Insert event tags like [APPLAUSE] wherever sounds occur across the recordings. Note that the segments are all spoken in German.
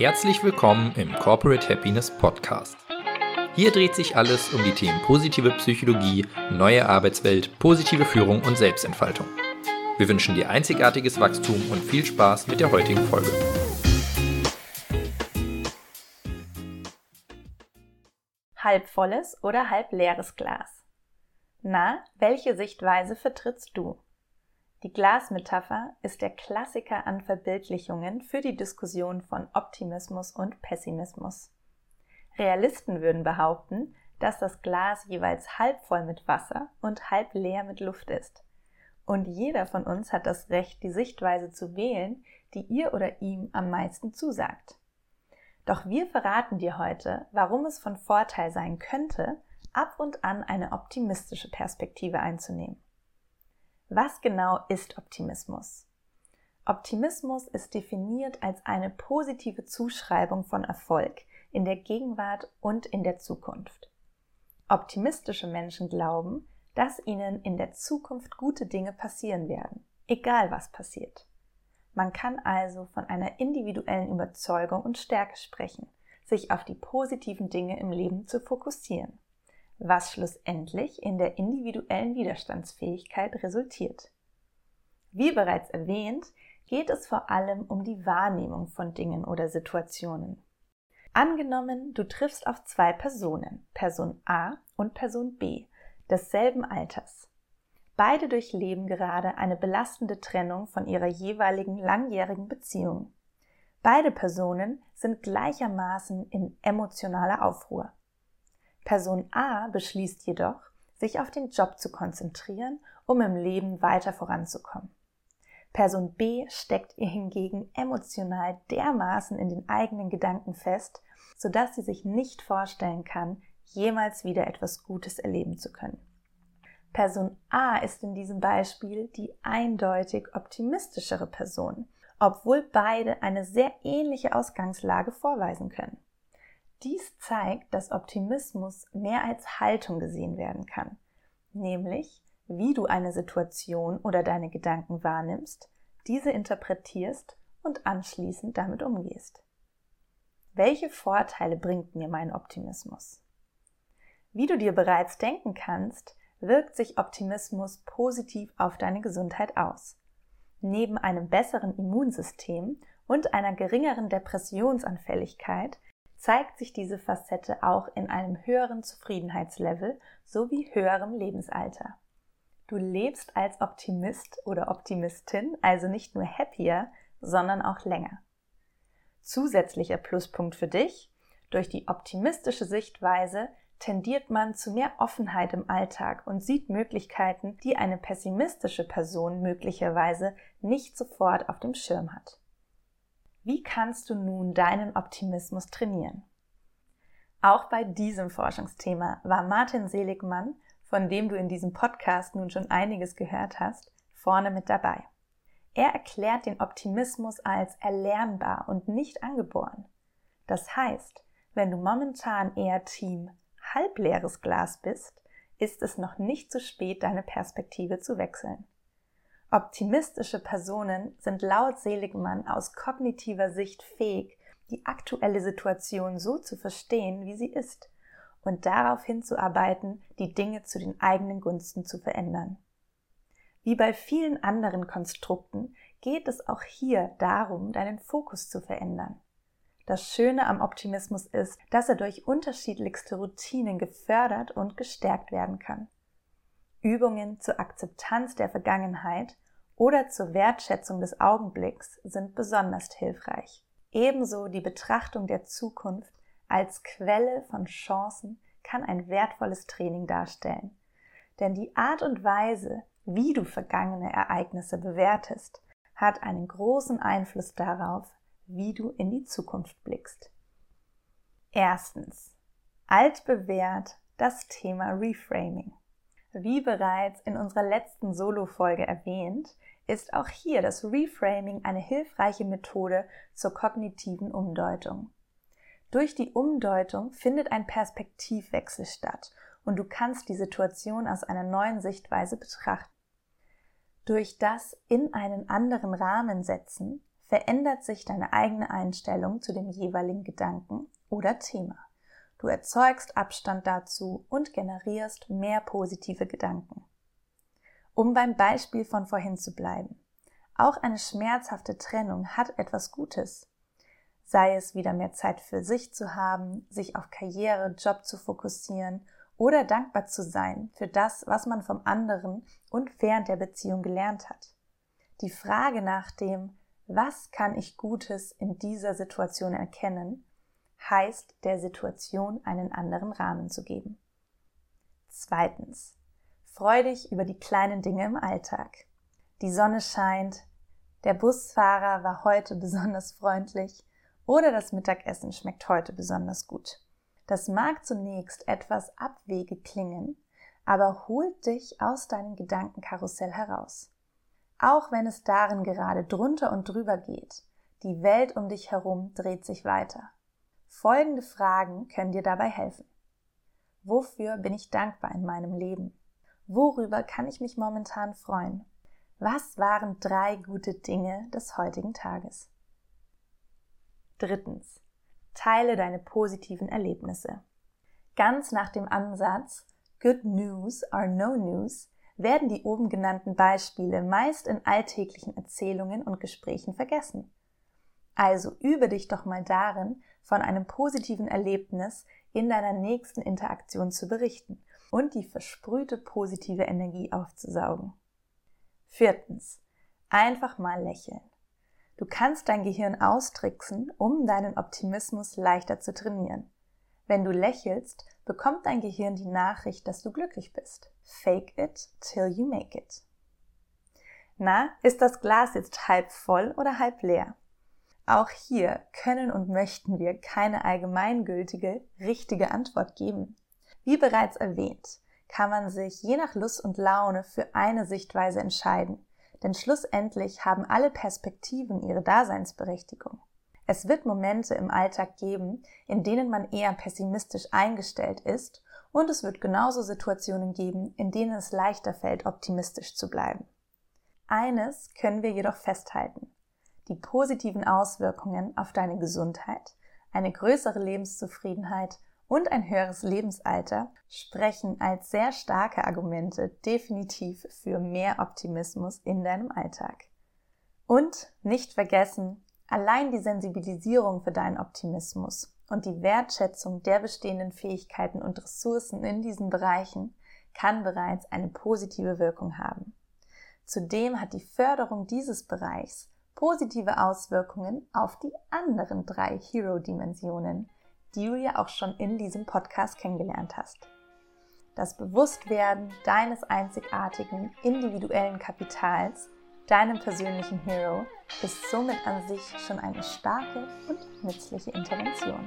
Herzlich willkommen im Corporate Happiness Podcast. Hier dreht sich alles um die Themen positive Psychologie, neue Arbeitswelt, positive Führung und Selbstentfaltung. Wir wünschen dir einzigartiges Wachstum und viel Spaß mit der heutigen Folge. Halb volles oder halb leeres Glas? Na, welche Sichtweise vertrittst du? Die Glasmetapher ist der Klassiker an Verbildlichungen für die Diskussion von Optimismus und Pessimismus. Realisten würden behaupten, dass das Glas jeweils halb voll mit Wasser und halb leer mit Luft ist. Und jeder von uns hat das Recht, die Sichtweise zu wählen, die ihr oder ihm am meisten zusagt. Doch wir verraten dir heute, warum es von Vorteil sein könnte, ab und an eine optimistische Perspektive einzunehmen. Was genau ist Optimismus? Optimismus ist definiert als eine positive Zuschreibung von Erfolg in der Gegenwart und in der Zukunft. Optimistische Menschen glauben, dass ihnen in der Zukunft gute Dinge passieren werden, egal was passiert. Man kann also von einer individuellen Überzeugung und Stärke sprechen, sich auf die positiven Dinge im Leben zu fokussieren was schlussendlich in der individuellen Widerstandsfähigkeit resultiert. Wie bereits erwähnt, geht es vor allem um die Wahrnehmung von Dingen oder Situationen. Angenommen, du triffst auf zwei Personen, Person A und Person B, desselben Alters. Beide durchleben gerade eine belastende Trennung von ihrer jeweiligen langjährigen Beziehung. Beide Personen sind gleichermaßen in emotionaler Aufruhr. Person A beschließt jedoch, sich auf den Job zu konzentrieren, um im Leben weiter voranzukommen. Person B steckt ihr hingegen emotional dermaßen in den eigenen Gedanken fest, sodass sie sich nicht vorstellen kann, jemals wieder etwas Gutes erleben zu können. Person A ist in diesem Beispiel die eindeutig optimistischere Person, obwohl beide eine sehr ähnliche Ausgangslage vorweisen können. Dies zeigt, dass Optimismus mehr als Haltung gesehen werden kann, nämlich wie du eine Situation oder deine Gedanken wahrnimmst, diese interpretierst und anschließend damit umgehst. Welche Vorteile bringt mir mein Optimismus? Wie du dir bereits denken kannst, wirkt sich Optimismus positiv auf deine Gesundheit aus. Neben einem besseren Immunsystem und einer geringeren Depressionsanfälligkeit zeigt sich diese Facette auch in einem höheren Zufriedenheitslevel sowie höherem Lebensalter. Du lebst als Optimist oder Optimistin also nicht nur happier, sondern auch länger. Zusätzlicher Pluspunkt für dich, durch die optimistische Sichtweise tendiert man zu mehr Offenheit im Alltag und sieht Möglichkeiten, die eine pessimistische Person möglicherweise nicht sofort auf dem Schirm hat. Wie kannst du nun deinen Optimismus trainieren? Auch bei diesem Forschungsthema war Martin Seligmann, von dem du in diesem Podcast nun schon einiges gehört hast, vorne mit dabei. Er erklärt den Optimismus als erlernbar und nicht angeboren. Das heißt, wenn du momentan eher Team halbleeres Glas bist, ist es noch nicht zu spät, deine Perspektive zu wechseln. Optimistische Personen sind laut Seligmann aus kognitiver Sicht fähig, die aktuelle Situation so zu verstehen, wie sie ist und darauf hinzuarbeiten, die Dinge zu den eigenen Gunsten zu verändern. Wie bei vielen anderen Konstrukten geht es auch hier darum, deinen Fokus zu verändern. Das Schöne am Optimismus ist, dass er durch unterschiedlichste Routinen gefördert und gestärkt werden kann. Übungen zur Akzeptanz der Vergangenheit oder zur Wertschätzung des Augenblicks sind besonders hilfreich. Ebenso die Betrachtung der Zukunft als Quelle von Chancen kann ein wertvolles Training darstellen. Denn die Art und Weise, wie du vergangene Ereignisse bewertest, hat einen großen Einfluss darauf, wie du in die Zukunft blickst. Erstens. Altbewährt das Thema Reframing. Wie bereits in unserer letzten Solo-Folge erwähnt, ist auch hier das Reframing eine hilfreiche Methode zur kognitiven Umdeutung. Durch die Umdeutung findet ein Perspektivwechsel statt und du kannst die Situation aus einer neuen Sichtweise betrachten. Durch das in einen anderen Rahmen setzen verändert sich deine eigene Einstellung zu dem jeweiligen Gedanken oder Thema. Du erzeugst Abstand dazu und generierst mehr positive Gedanken. Um beim Beispiel von vorhin zu bleiben. Auch eine schmerzhafte Trennung hat etwas Gutes. Sei es wieder mehr Zeit für sich zu haben, sich auf Karriere, Job zu fokussieren oder dankbar zu sein für das, was man vom anderen und während der Beziehung gelernt hat. Die Frage nach dem, was kann ich Gutes in dieser Situation erkennen, heißt, der Situation einen anderen Rahmen zu geben. Zweitens. Freu dich über die kleinen Dinge im Alltag. Die Sonne scheint, der Busfahrer war heute [LAUGHS] besonders freundlich oder das Mittagessen schmeckt heute besonders gut. Das mag zunächst etwas abwegig klingen, aber holt dich aus deinem Gedankenkarussell heraus. Auch wenn es darin gerade drunter und drüber geht, die Welt um dich herum dreht sich weiter. Folgende Fragen können dir dabei helfen. Wofür bin ich dankbar in meinem Leben? Worüber kann ich mich momentan freuen? Was waren drei gute Dinge des heutigen Tages? Drittens. Teile deine positiven Erlebnisse. Ganz nach dem Ansatz Good News are No News werden die oben genannten Beispiele meist in alltäglichen Erzählungen und Gesprächen vergessen. Also übe dich doch mal darin, von einem positiven Erlebnis in deiner nächsten Interaktion zu berichten und die versprühte positive Energie aufzusaugen. Viertens. Einfach mal lächeln. Du kannst dein Gehirn austricksen, um deinen Optimismus leichter zu trainieren. Wenn du lächelst, bekommt dein Gehirn die Nachricht, dass du glücklich bist. Fake it till you make it. Na, ist das Glas jetzt halb voll oder halb leer? Auch hier können und möchten wir keine allgemeingültige, richtige Antwort geben. Wie bereits erwähnt, kann man sich je nach Lust und Laune für eine Sichtweise entscheiden, denn schlussendlich haben alle Perspektiven ihre Daseinsberechtigung. Es wird Momente im Alltag geben, in denen man eher pessimistisch eingestellt ist, und es wird genauso Situationen geben, in denen es leichter fällt, optimistisch zu bleiben. Eines können wir jedoch festhalten. Die positiven Auswirkungen auf deine Gesundheit, eine größere Lebenszufriedenheit und ein höheres Lebensalter sprechen als sehr starke Argumente definitiv für mehr Optimismus in deinem Alltag. Und nicht vergessen, Allein die Sensibilisierung für deinen Optimismus und die Wertschätzung der bestehenden Fähigkeiten und Ressourcen in diesen Bereichen kann bereits eine positive Wirkung haben. Zudem hat die Förderung dieses Bereichs positive Auswirkungen auf die anderen drei Hero-Dimensionen, die du ja auch schon in diesem Podcast kennengelernt hast. Das Bewusstwerden deines einzigartigen individuellen Kapitals deinem persönlichen Hero, ist somit an sich schon eine starke und nützliche Intervention.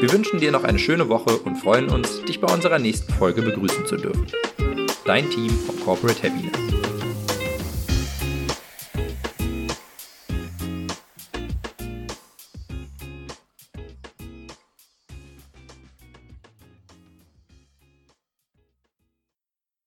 Wir wünschen dir noch eine schöne Woche und freuen uns, dich bei unserer nächsten Folge begrüßen zu dürfen. Dein Team von Corporate Happiness.